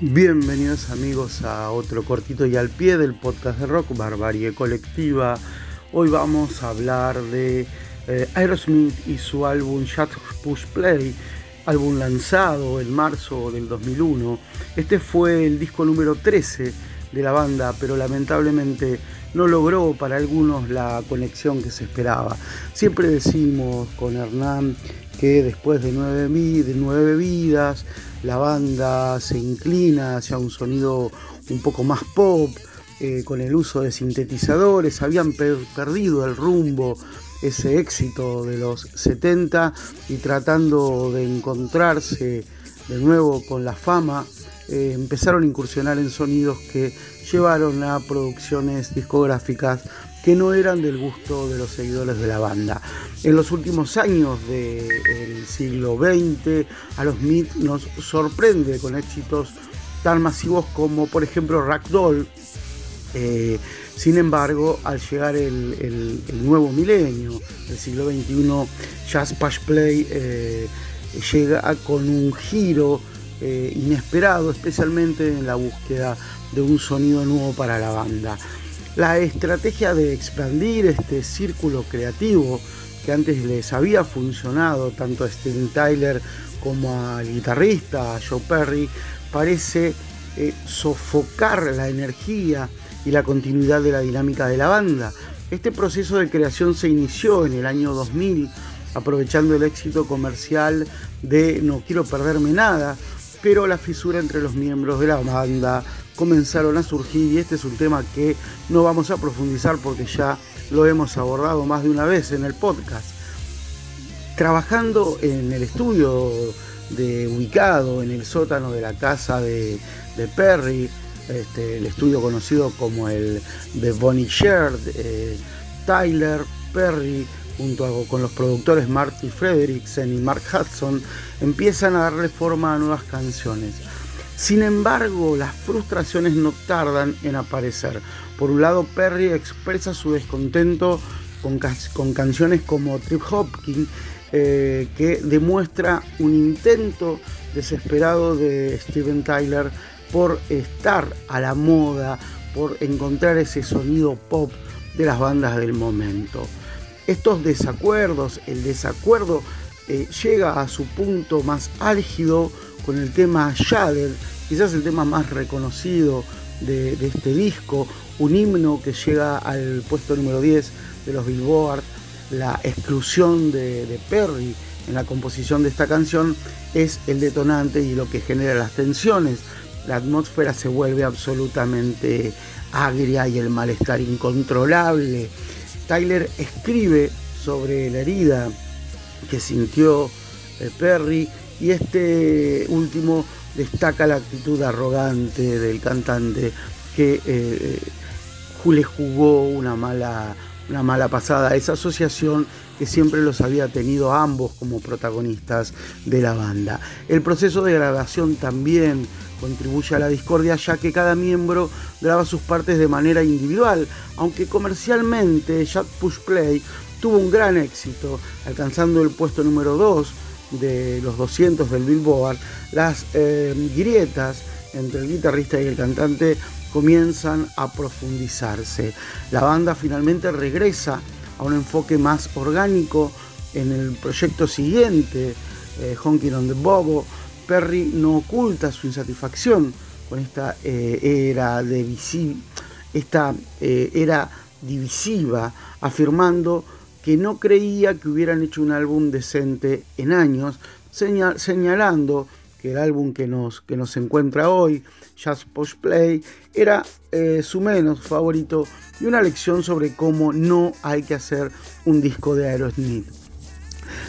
Bienvenidos amigos a otro cortito y al pie del podcast de rock Barbarie Colectiva. Hoy vamos a hablar de eh, Aerosmith y su álbum Shut Push Play, álbum lanzado en marzo del 2001. Este fue el disco número 13 de la banda, pero lamentablemente no logró para algunos la conexión que se esperaba. Siempre decimos con Hernán que después de nueve, de nueve vidas, la banda se inclina hacia un sonido un poco más pop, eh, con el uso de sintetizadores, habían perdido el rumbo, ese éxito de los 70 y tratando de encontrarse de nuevo con la fama, eh, empezaron a incursionar en sonidos que llevaron a producciones discográficas que no eran del gusto de los seguidores de la banda. En los últimos años del siglo XX, a los Smith nos sorprende con éxitos tan masivos como por ejemplo Ragdoll. Eh, sin embargo, al llegar el, nuevo milenio, el siglo XXI, Jazz Push Play eh, llega con un giro eh, inesperado, especialmente en la búsqueda de un sonido nuevo para la banda. La estrategia de expandir este círculo creativo que antes les había funcionado tanto a Steven Tyler como al guitarrista Joe Perry parece eh, sofocar la energía y la continuidad de la dinámica de la banda. Este proceso de creación se inició en el año 2000 aprovechando el éxito comercial de No quiero perderme nada, pero la fisura entre los miembros de la banda comenzaron a surgir y este es un tema que no vamos a profundizar porque ya lo hemos abordado más de una vez en el podcast. Trabajando en el estudio de, ubicado en el sótano de la casa de, Perry, este, el estudio conocido como el de Bonnie Shared, eh, Tyler Perry junto con los productores Marty Frederiksen y Mark Hudson empiezan a darle forma a nuevas canciones. Sin embargo, las frustraciones no tardan en aparecer. Por un lado, Perry expresa su descontento con, canciones como Trip Hopkins, eh, que demuestra un intento desesperado de Steven Tyler por estar a la moda, por encontrar ese sonido pop de las bandas del momento. Estos desacuerdos, el desacuerdo eh, llega a su punto más álgido con el tema Shader, quizás el tema más reconocido de, este disco, un himno que llega al puesto número 10 de los Billboard, la exclusión de, Perry en la composición de esta canción es el detonante y lo que genera las tensiones. La atmósfera se vuelve absolutamente agria y el malestar incontrolable. Tyler escribe sobre la herida que sintió eh, Perry y este último destaca la actitud arrogante del cantante que eh, le jugó una mala, una mala pasada esa asociación que siempre los había tenido ambos como protagonistas de la banda. El proceso de grabación también contribuye a la discordia ya que cada miembro graba sus partes de manera individual, aunque comercialmente Jack Push Play tuvo un gran éxito, alcanzando el puesto número 2 de los 200 del Billboard, las eh, grietas entre el guitarrista y el cantante comienzan a profundizarse. La banda finalmente regresa a un enfoque más orgánico en el proyecto siguiente, eh, Honking on the Bobo. Perry no oculta su insatisfacción con esta eh, era divisiva, afirmando que no creía que hubieran hecho un álbum decente en años, señalando que el álbum que nos, que nos encuentra hoy, Jazz Post Play, era eh, su menos favorito y una lección sobre cómo no hay que hacer un disco de Aerosmith.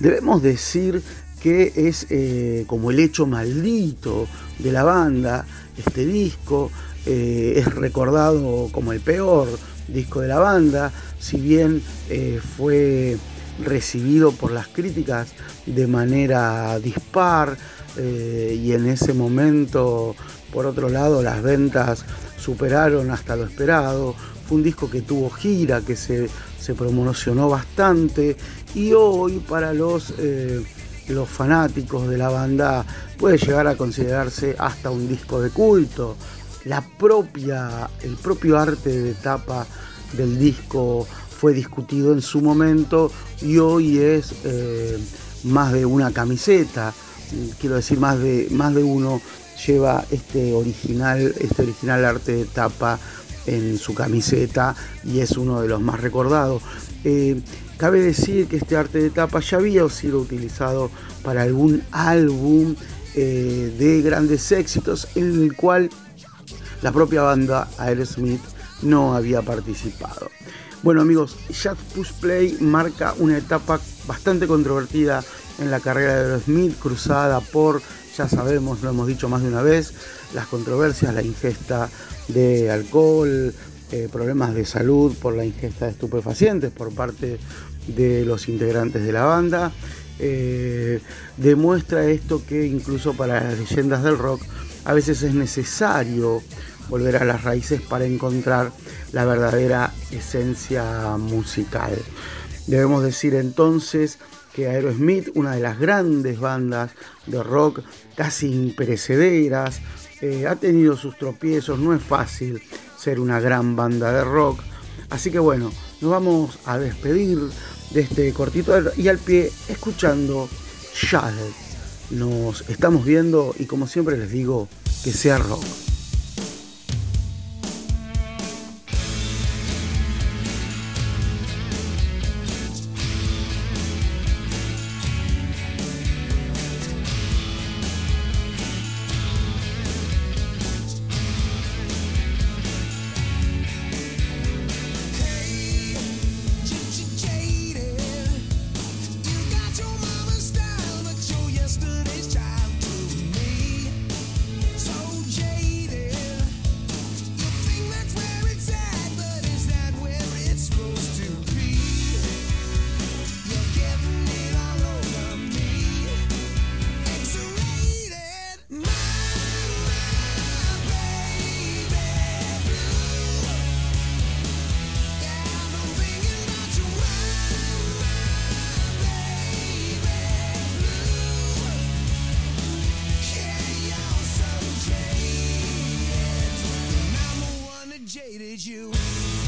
Debemos decir que es eh, como el hecho maldito de la banda, este disco, eh, es recordado como el peor disco de la banda, si bien eh, fue recibido por las críticas de manera dispar eh, y en ese momento, por otro lado, las ventas superaron hasta lo esperado. Fue un disco que tuvo gira, que se, promocionó bastante y hoy para los los fanáticos de la banda puede llegar a considerarse hasta un disco de culto. La propia, el propio arte de tapa del disco fue discutido en su momento y hoy es eh, más de una camiseta, quiero decir más de, más de uno lleva este original, este original arte de tapa en su camiseta y es uno de los más recordados. Eh, cabe decir que este arte de tapa ya había sido utilizado para algún álbum eh, de grandes éxitos en el cual la propia banda Aerosmith no había participado. Bueno amigos, Jack Push Play marca una etapa bastante controvertida en la carrera de Aerosmith, cruzada por, ya sabemos, lo hemos dicho más de una vez, las controversias, la ingesta de alcohol, eh, problemas de salud por la ingesta de estupefacientes por parte de los integrantes de la banda. Eh, demuestra esto que incluso para las leyendas del rock a veces es necesario volver a las raíces para encontrar la verdadera esencia musical. Debemos decir entonces que Aerosmith, una de las grandes bandas de rock casi imperecederas, eh, ha tenido sus tropiezos, no es fácil ser una gran banda de rock. Así que bueno, nos vamos a despedir de este cortito y al pie escuchando Shadow. Nos estamos viendo y como siempre les digo, que sea rock. jaded you.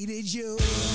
hated you.